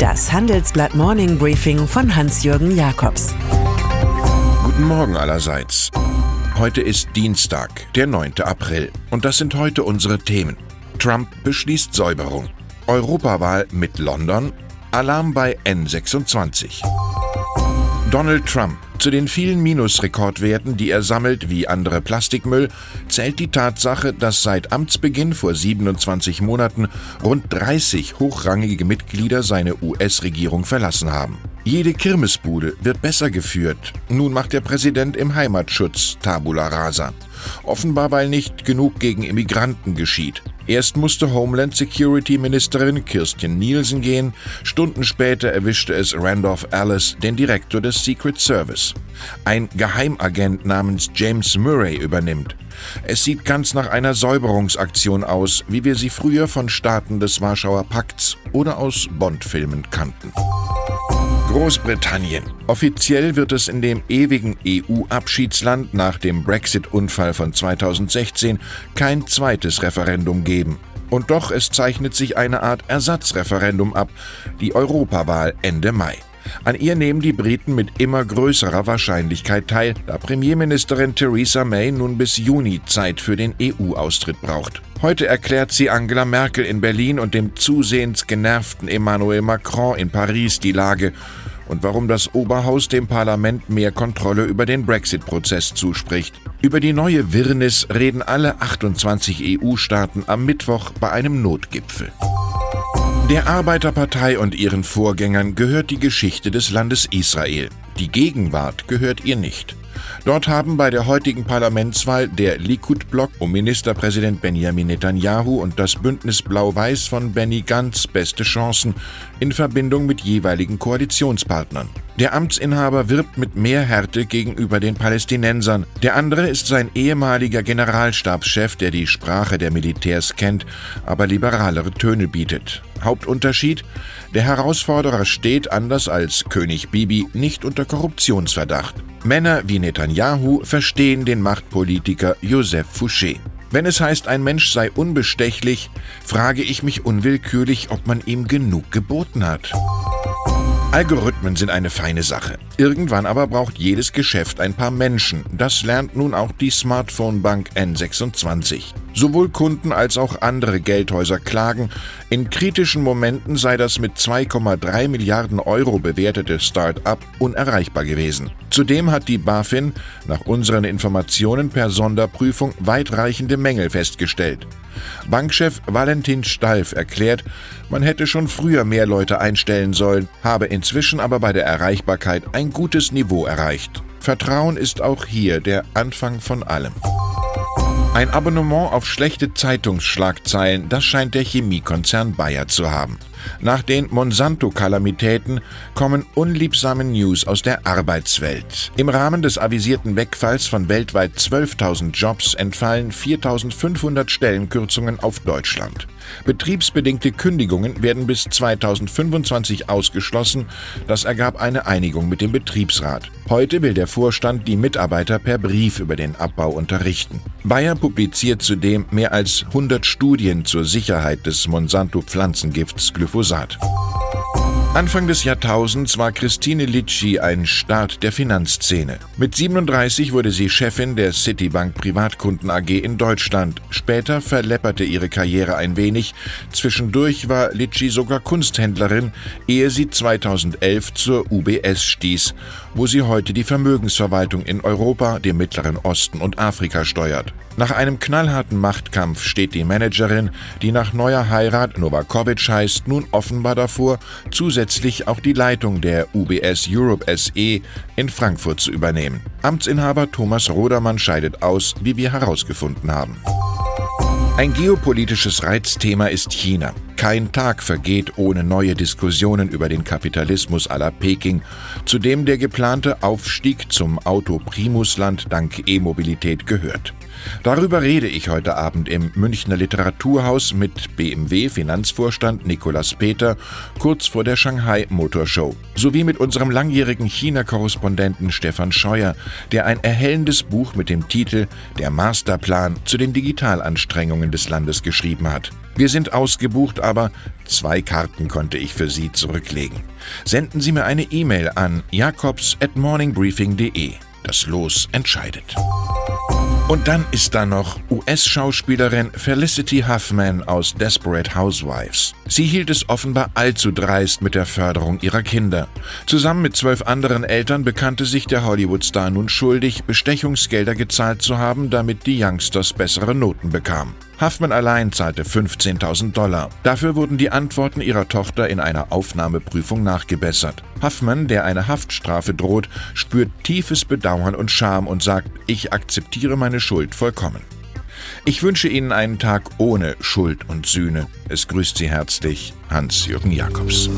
Das Handelsblatt Morning Briefing von Hans-Jürgen Jakobs. Guten Morgen allerseits. Heute ist Dienstag, der 9. April. Und das sind heute unsere Themen. Trump beschließt Säuberung. Europawahl mit London. Alarm bei N26. Donald Trump. Zu den vielen Minusrekordwerten, die er sammelt, wie andere Plastikmüll, zählt die Tatsache, dass seit Amtsbeginn vor 27 Monaten rund 30 hochrangige Mitglieder seine US-Regierung verlassen haben. Jede Kirmesbude wird besser geführt. Nun macht der Präsident im Heimatschutz Tabula Rasa. Offenbar, weil nicht genug gegen Immigranten geschieht. Erst musste Homeland Security Ministerin Kirstjen Nielsen gehen, Stunden später erwischte es Randolph Alice, den Direktor des Secret Service. Ein Geheimagent namens James Murray übernimmt. Es sieht ganz nach einer Säuberungsaktion aus, wie wir sie früher von Staaten des Warschauer Pakts oder aus Bond-Filmen kannten. Großbritannien. Offiziell wird es in dem ewigen EU-Abschiedsland nach dem Brexit-Unfall von 2016 kein zweites Referendum geben. Und doch, es zeichnet sich eine Art Ersatzreferendum ab, die Europawahl Ende Mai. An ihr nehmen die Briten mit immer größerer Wahrscheinlichkeit teil, da Premierministerin Theresa May nun bis Juni Zeit für den EU-Austritt braucht. Heute erklärt sie Angela Merkel in Berlin und dem zusehends genervten Emmanuel Macron in Paris die Lage und warum das Oberhaus dem Parlament mehr Kontrolle über den Brexit-Prozess zuspricht. Über die neue Wirrnis reden alle 28 EU-Staaten am Mittwoch bei einem Notgipfel. Der Arbeiterpartei und ihren Vorgängern gehört die Geschichte des Landes Israel. Die Gegenwart gehört ihr nicht. Dort haben bei der heutigen Parlamentswahl der Likud-Block um Ministerpräsident Benjamin Netanyahu und das Bündnis Blau-Weiß von Benny Gantz beste Chancen in Verbindung mit jeweiligen Koalitionspartnern. Der Amtsinhaber wirbt mit mehr Härte gegenüber den Palästinensern. Der andere ist sein ehemaliger Generalstabschef, der die Sprache der Militärs kennt, aber liberalere Töne bietet. Hauptunterschied? Der Herausforderer steht, anders als König Bibi, nicht unter Korruptionsverdacht. Männer wie Netanyahu verstehen den Machtpolitiker Joseph Fouché. Wenn es heißt, ein Mensch sei unbestechlich, frage ich mich unwillkürlich, ob man ihm genug geboten hat. Algorithmen sind eine feine Sache. Irgendwann aber braucht jedes Geschäft ein paar Menschen. Das lernt nun auch die Smartphone-Bank N26. Sowohl Kunden als auch andere Geldhäuser klagen, in kritischen Momenten sei das mit 2,3 Milliarden Euro bewertete Start-up unerreichbar gewesen. Zudem hat die BaFin nach unseren Informationen per Sonderprüfung weitreichende Mängel festgestellt. Bankchef Valentin Stalf erklärt, man hätte schon früher mehr Leute einstellen sollen, habe inzwischen aber bei der Erreichbarkeit ein gutes Niveau erreicht. Vertrauen ist auch hier der Anfang von allem. Ein Abonnement auf schlechte Zeitungsschlagzeilen, das scheint der Chemiekonzern Bayer zu haben. Nach den Monsanto-Kalamitäten kommen unliebsame News aus der Arbeitswelt. Im Rahmen des avisierten Wegfalls von weltweit 12.000 Jobs entfallen 4.500 Stellenkürzungen auf Deutschland. Betriebsbedingte Kündigungen werden bis 2025 ausgeschlossen. Das ergab eine Einigung mit dem Betriebsrat. Heute will der Vorstand die Mitarbeiter per Brief über den Abbau unterrichten. Bayer publiziert zudem mehr als 100 Studien zur Sicherheit des Monsanto-Pflanzengifts Glyphosat. Glyphosat. Anfang des Jahrtausends war Christine Litschi ein Start der Finanzszene. Mit 37 wurde sie Chefin der Citibank Privatkunden AG in Deutschland. Später verlepperte ihre Karriere ein wenig. Zwischendurch war Litschi sogar Kunsthändlerin, ehe sie 2011 zur UBS stieß, wo sie heute die Vermögensverwaltung in Europa, dem Mittleren Osten und Afrika steuert. Nach einem knallharten Machtkampf steht die Managerin, die nach neuer Heirat Novakovic heißt, nun offenbar davor, zusätzlich auch die Leitung der UBS Europe SE in Frankfurt zu übernehmen. Amtsinhaber Thomas Rodermann scheidet aus, wie wir herausgefunden haben. Ein geopolitisches Reizthema ist China. Kein Tag vergeht ohne neue Diskussionen über den Kapitalismus à la Peking, zu dem der geplante Aufstieg zum Autoprimusland dank E-Mobilität gehört. Darüber rede ich heute Abend im Münchner Literaturhaus mit BMW-Finanzvorstand Nikolaus Peter kurz vor der Shanghai Motor Show, sowie mit unserem langjährigen China-Korrespondenten Stefan Scheuer, der ein erhellendes Buch mit dem Titel Der Masterplan zu den Digitalanstrengungen des Landes geschrieben hat. Wir sind ausgebucht, aber zwei Karten konnte ich für Sie zurücklegen. Senden Sie mir eine E-Mail an jakobs at morningbriefing.de. Das Los entscheidet. Und dann ist da noch US-Schauspielerin Felicity Huffman aus Desperate Housewives. Sie hielt es offenbar allzu dreist mit der Förderung ihrer Kinder. Zusammen mit zwölf anderen Eltern bekannte sich der Hollywood-Star nun schuldig, Bestechungsgelder gezahlt zu haben, damit die Youngsters bessere Noten bekamen. Huffman allein zahlte 15.000 Dollar. Dafür wurden die Antworten ihrer Tochter in einer Aufnahmeprüfung nachgebessert. Huffman, der eine Haftstrafe droht, spürt tiefes Bedauern und Scham und sagt, ich akzeptiere meine Schuld vollkommen. Ich wünsche Ihnen einen Tag ohne Schuld und Sühne. Es grüßt Sie herzlich Hans-Jürgen Jakobs.